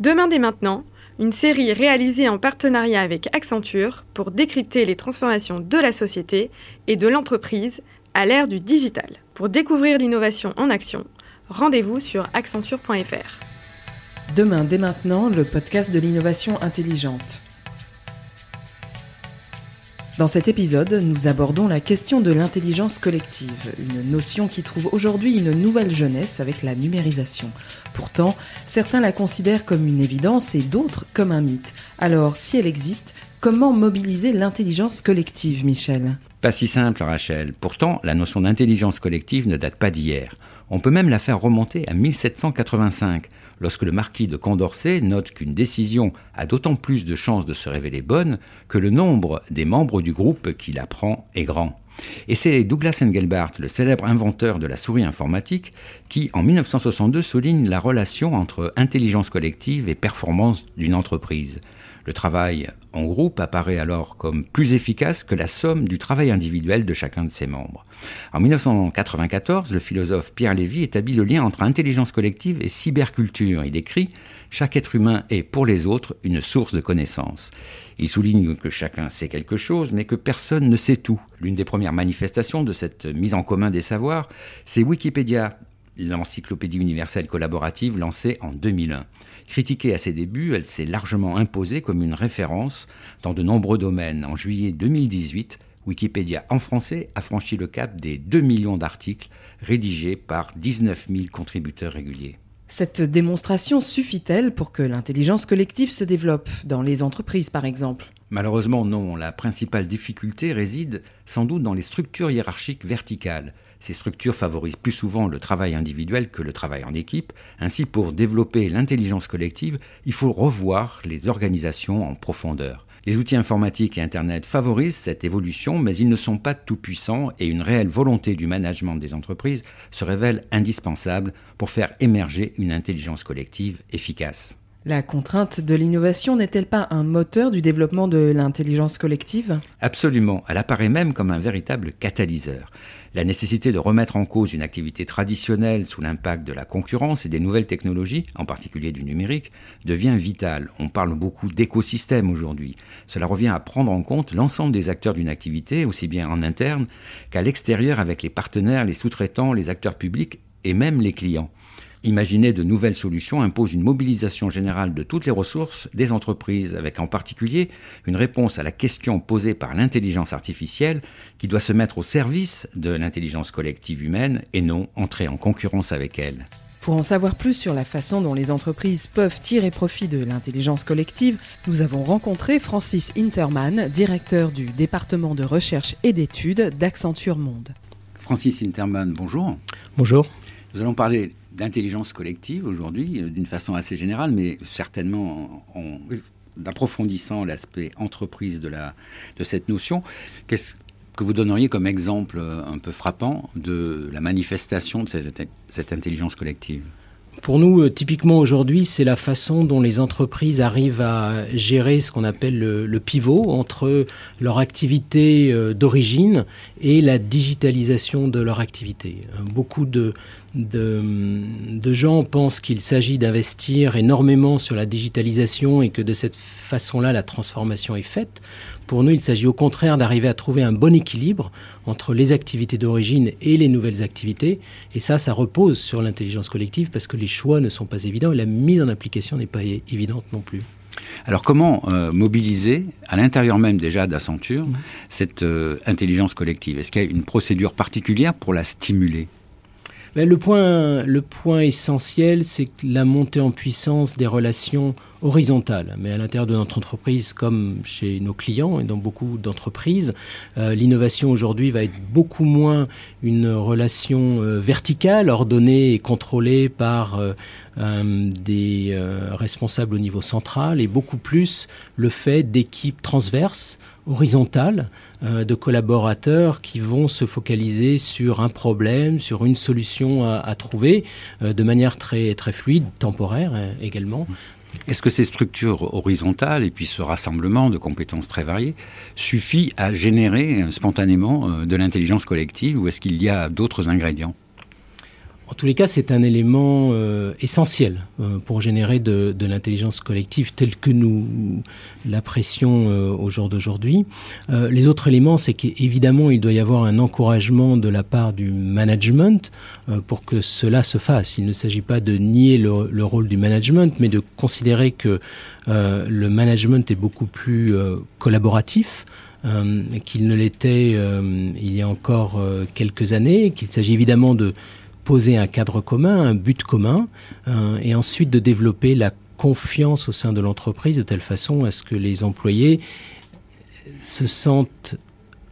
Demain dès maintenant, une série réalisée en partenariat avec Accenture pour décrypter les transformations de la société et de l'entreprise à l'ère du digital. Pour découvrir l'innovation en action, rendez-vous sur accenture.fr. Demain dès maintenant, le podcast de l'innovation intelligente. Dans cet épisode, nous abordons la question de l'intelligence collective, une notion qui trouve aujourd'hui une nouvelle jeunesse avec la numérisation. Pourtant, certains la considèrent comme une évidence et d'autres comme un mythe. Alors, si elle existe, comment mobiliser l'intelligence collective, Michel? Pas si simple, Rachel. Pourtant, la notion d'intelligence collective ne date pas d'hier. On peut même la faire remonter à 1785 lorsque le marquis de Condorcet note qu'une décision a d'autant plus de chances de se révéler bonne que le nombre des membres du groupe qui la prend est grand. Et c'est Douglas Engelbart, le célèbre inventeur de la souris informatique, qui, en 1962, souligne la relation entre intelligence collective et performance d'une entreprise. Le travail en groupe apparaît alors comme plus efficace que la somme du travail individuel de chacun de ses membres. En 1994, le philosophe Pierre Lévy établit le lien entre intelligence collective et cyberculture. Il écrit Chaque être humain est pour les autres une source de connaissances. Il souligne que chacun sait quelque chose, mais que personne ne sait tout. L'une des premières manifestations de cette mise en commun des savoirs, c'est Wikipédia, l'encyclopédie universelle collaborative lancée en 2001. Critiquée à ses débuts, elle s'est largement imposée comme une référence dans de nombreux domaines. En juillet 2018, Wikipédia en français a franchi le cap des 2 millions d'articles rédigés par 19 000 contributeurs réguliers. Cette démonstration suffit-elle pour que l'intelligence collective se développe, dans les entreprises par exemple? Malheureusement non, la principale difficulté réside sans doute dans les structures hiérarchiques verticales. Ces structures favorisent plus souvent le travail individuel que le travail en équipe. Ainsi, pour développer l'intelligence collective, il faut revoir les organisations en profondeur. Les outils informatiques et Internet favorisent cette évolution, mais ils ne sont pas tout-puissants et une réelle volonté du management des entreprises se révèle indispensable pour faire émerger une intelligence collective efficace. La contrainte de l'innovation n'est-elle pas un moteur du développement de l'intelligence collective? Absolument, elle apparaît même comme un véritable catalyseur. La nécessité de remettre en cause une activité traditionnelle sous l'impact de la concurrence et des nouvelles technologies, en particulier du numérique, devient vitale. On parle beaucoup d'écosystème aujourd'hui. Cela revient à prendre en compte l'ensemble des acteurs d'une activité, aussi bien en interne qu'à l'extérieur avec les partenaires, les sous-traitants, les acteurs publics et même les clients. Imaginer de nouvelles solutions impose une mobilisation générale de toutes les ressources des entreprises, avec en particulier une réponse à la question posée par l'intelligence artificielle qui doit se mettre au service de l'intelligence collective humaine et non entrer en concurrence avec elle. Pour en savoir plus sur la façon dont les entreprises peuvent tirer profit de l'intelligence collective, nous avons rencontré Francis Interman, directeur du département de recherche et d'études d'Accenture Monde. Francis Interman, bonjour. Bonjour. Nous allons parler d'intelligence collective aujourd'hui, euh, d'une façon assez générale, mais certainement en, approfondissant l'aspect entreprise de, la, de cette notion. Qu'est-ce que vous donneriez comme exemple euh, un peu frappant de la manifestation de cette, cette intelligence collective? Pour nous, euh, typiquement aujourd'hui, c'est la façon dont les entreprises arrivent à gérer ce qu'on appelle le, pivot entre leur activité d'origine et la digitalisation de leur activité. Beaucoup de, de, gens pensent qu'il s'agit d'investir énormément sur la digitalisation et que de cette façon-là, la transformation est faite. Pour nous, il s'agit au contraire d'arriver à trouver un bon équilibre entre les activités d'origine et les nouvelles activités. Et ça, ça repose sur l'intelligence collective parce que les choix ne sont pas évidents et la mise en application n'est pas évidente non plus. Alors comment euh, mobiliser à l'intérieur même déjà d'Accenture mmh. cette euh, intelligence collective? Est-ce qu'il y a une procédure particulière pour la stimuler? Le point, le point essentiel, c'est la montée en puissance des relations horizontales. Mais à l'intérieur de notre entreprise, comme chez nos clients et dans beaucoup d'entreprises, euh, l'innovation aujourd'hui va être beaucoup moins une relation euh, verticale, ordonnée et contrôlée par euh, des responsables au niveau central, et beaucoup plus le fait d'équipes transverses horizontale euh, de collaborateurs qui vont se focaliser sur un problème, sur une solution à, trouver euh, de manière très, très fluide, temporaire euh, également. Est-ce que ces structures horizontales et puis ce rassemblement de compétences très variées suffit à générer spontanément de l'intelligence collective ou est-ce qu'il y a d'autres ingrédients? En tous les cas, c'est un élément euh, essentiel euh, pour générer de, l'intelligence collective telle que nous l'apprécions euh, au jour d'aujourd'hui. les autres éléments, c'est qu'évidemment, il doit y avoir un encouragement de la part du management pour que cela se fasse. Il ne s'agit pas de nier le, le, rôle du management, mais de considérer que le management est beaucoup plus collaboratif. qu'il ne l'était il y a encore quelques années, qu'il s'agit évidemment de poser un cadre commun, un but commun, euh, et ensuite de développer la confiance au sein de l'entreprise de telle façon à ce que les employés se sentent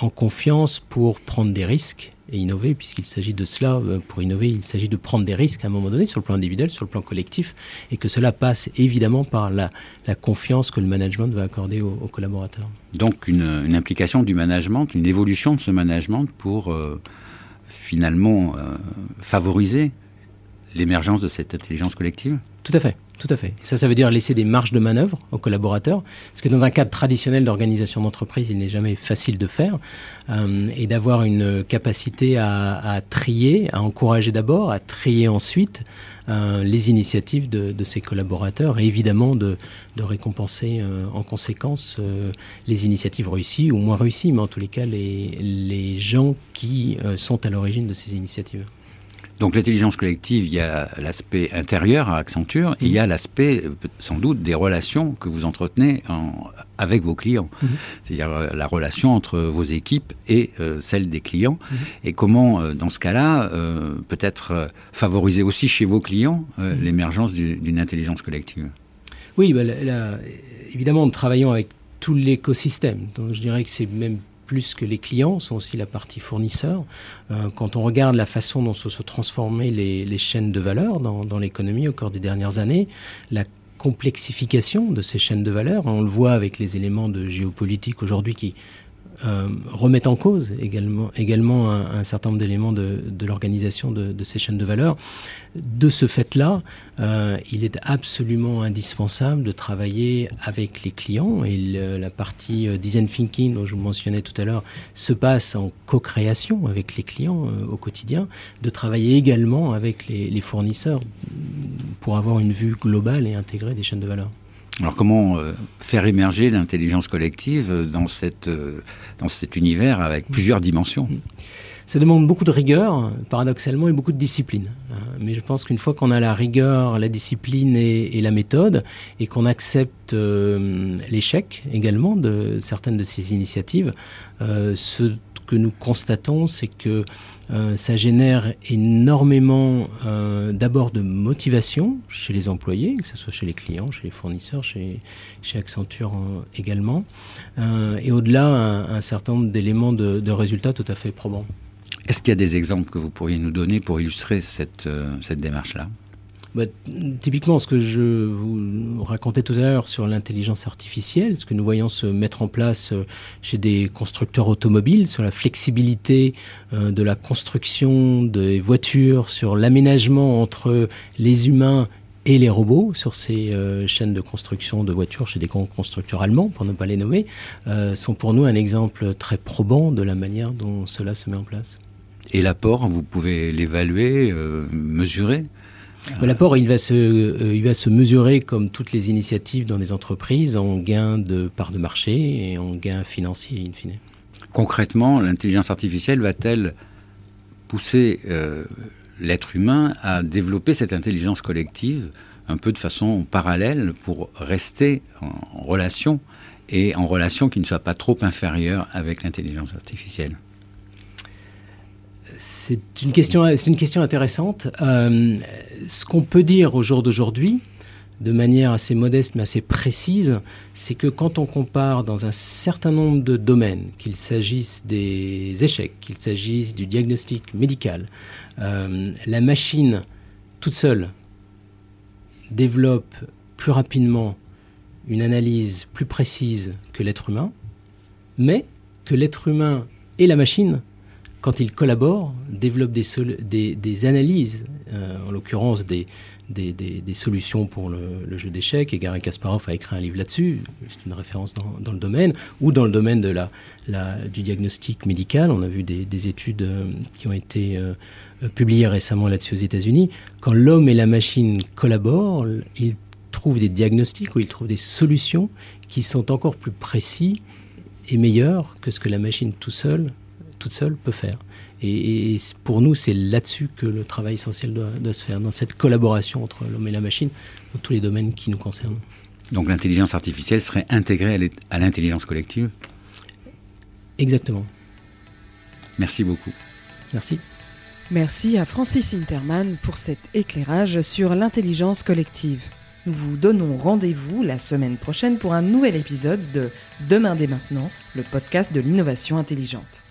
en confiance pour prendre des risques et innover, puisqu'il s'agit de cela. Euh, pour innover, il s'agit de prendre des risques à un moment donné sur le plan individuel, sur le plan collectif, et que cela passe évidemment par la, confiance que le management va accorder aux, collaborateurs. Donc une, implication du management, une évolution de ce management pour... Euh, finalement euh, favoriser l'émergence de cette intelligence collective Tout à fait, tout à fait. ça, ça veut dire laisser des marges de manœuvre aux collaborateurs, parce que dans un cadre traditionnel d'organisation d'entreprise, il n'est jamais facile de faire, euh, et d'avoir une capacité à, trier, à encourager d'abord, à trier ensuite euh, les initiatives de, de, ses collaborateurs, et évidemment de, récompenser euh, en conséquence les initiatives réussies ou moins réussies, mais en tous les cas les gens qui sont à l'origine de ces initiatives. Donc l'intelligence collective, il y a l'aspect intérieur à Accenture, et il y a l'aspect euh, sans doute des relations que vous entretenez avec vos clients. Mhm. C'est-à-dire euh, la relation entre vos équipes et euh, celle des clients. Mhm. Et comment, dans ce cas-là, peut-être favoriser aussi chez vos clients mhm. l'émergence d'une intelligence collective? Oui, bah, évidemment, nous travaillons avec tout l'écosystème. Donc je dirais que c'est même plus que les clients, sont aussi la partie fournisseur. Euh, quand on regarde la façon dont se sont transformées les, chaînes de valeur dans, dans l'économie au cours des dernières années, la complexification de ces chaînes de valeur, on le voit avec les éléments de géopolitique aujourd'hui qui euh, remettent en cause également, également un, certain nombre d'éléments de, l'organisation de, ces chaînes de valeur. De ce fait-là, euh, il est absolument indispensable de travailler avec les clients et la partie euh, design thinking dont je vous mentionnais tout à l'heure se passe en co-création avec les clients au quotidien, de travailler également avec les fournisseurs pour avoir une vue globale et intégrée des chaînes de valeur. Alors comment euh, faire émerger l'intelligence collective dans, cette, euh, dans cet univers avec plusieurs dimensions? Ça demande beaucoup de rigueur, paradoxalement, et beaucoup de discipline. Euh, mais je pense qu'une fois qu'on a la rigueur, la discipline et, la méthode, et qu'on accepte l'échec également de certaines de ces initiatives, ce nous constatons, c'est que euh, ça génère énormément euh, d'abord de motivation chez les employés, que ce soit chez les clients, chez les fournisseurs, chez, chez Accenture euh, également, et au-delà un, certain nombre d'éléments de, résultats tout à fait probants. Est-ce qu'il y a des exemples que vous pourriez nous donner pour illustrer cette, cette démarche-là? Bah, typiquement, ce que je vous racontais tout à l'heure sur l'intelligence artificielle, ce que nous voyons se mettre en place euh, chez des constructeurs automobiles, sur la flexibilité euh, de la construction des voitures, sur l'aménagement entre les humains et les robots sur ces euh, chaînes de construction de voitures chez des constructeurs allemands, pour ne pas les nommer, sont pour nous un exemple très probant de la manière dont cela se met en place. Et l'apport, vous pouvez l'évaluer, mesurer? L'apport, il, va se, euh, il va se mesurer, comme toutes les initiatives dans les entreprises, en gain de part de marché et en gain financier, in fine. Concrètement, l'intelligence artificielle va-t-elle pousser euh, l'être humain à développer cette intelligence collective un peu de façon parallèle pour rester en relation et en relation qui ne soit pas trop inférieure avec l'intelligence artificielle? C'est une question, intéressante. Euh, ce qu'on peut dire au jour d'aujourd'hui, de manière assez modeste mais assez précise, c'est que quand on compare dans un certain nombre de domaines, qu'il s'agisse des échecs, qu'il s'agisse du diagnostic médical, euh, la machine toute seule développe plus rapidement une analyse plus précise que l'être humain, mais que l'être humain et la machine quand ils collaborent, développent des, analyses, euh, en l'occurrence des, solutions pour le, jeu d'échecs. Et Gary Kasparov a écrit un livre là-dessus, c'est une référence dans, le domaine, ou dans le domaine de la, du diagnostic médical. On a vu des, des études euh, qui ont été euh, publiées récemment là-dessus aux États-Unis. Quand l'homme et la machine collaborent, ils trouvent des diagnostics ou ils trouvent des solutions qui sont encore plus précis et meilleurs que ce que la machine tout seul, toute seule peut faire. Et, pour nous, c'est là-dessus que le travail essentiel doit, se faire, dans cette collaboration entre l'homme et la machine, dans tous les domaines qui nous concernent. Donc l'intelligence artificielle serait intégrée à l'intelligence collective? Exactement. Merci beaucoup. Merci. Merci à Francis Interman pour cet éclairage sur l'intelligence collective. Nous vous donnons rendez-vous la semaine prochaine pour un nouvel épisode de Demain dès maintenant, le podcast de l'innovation intelligente.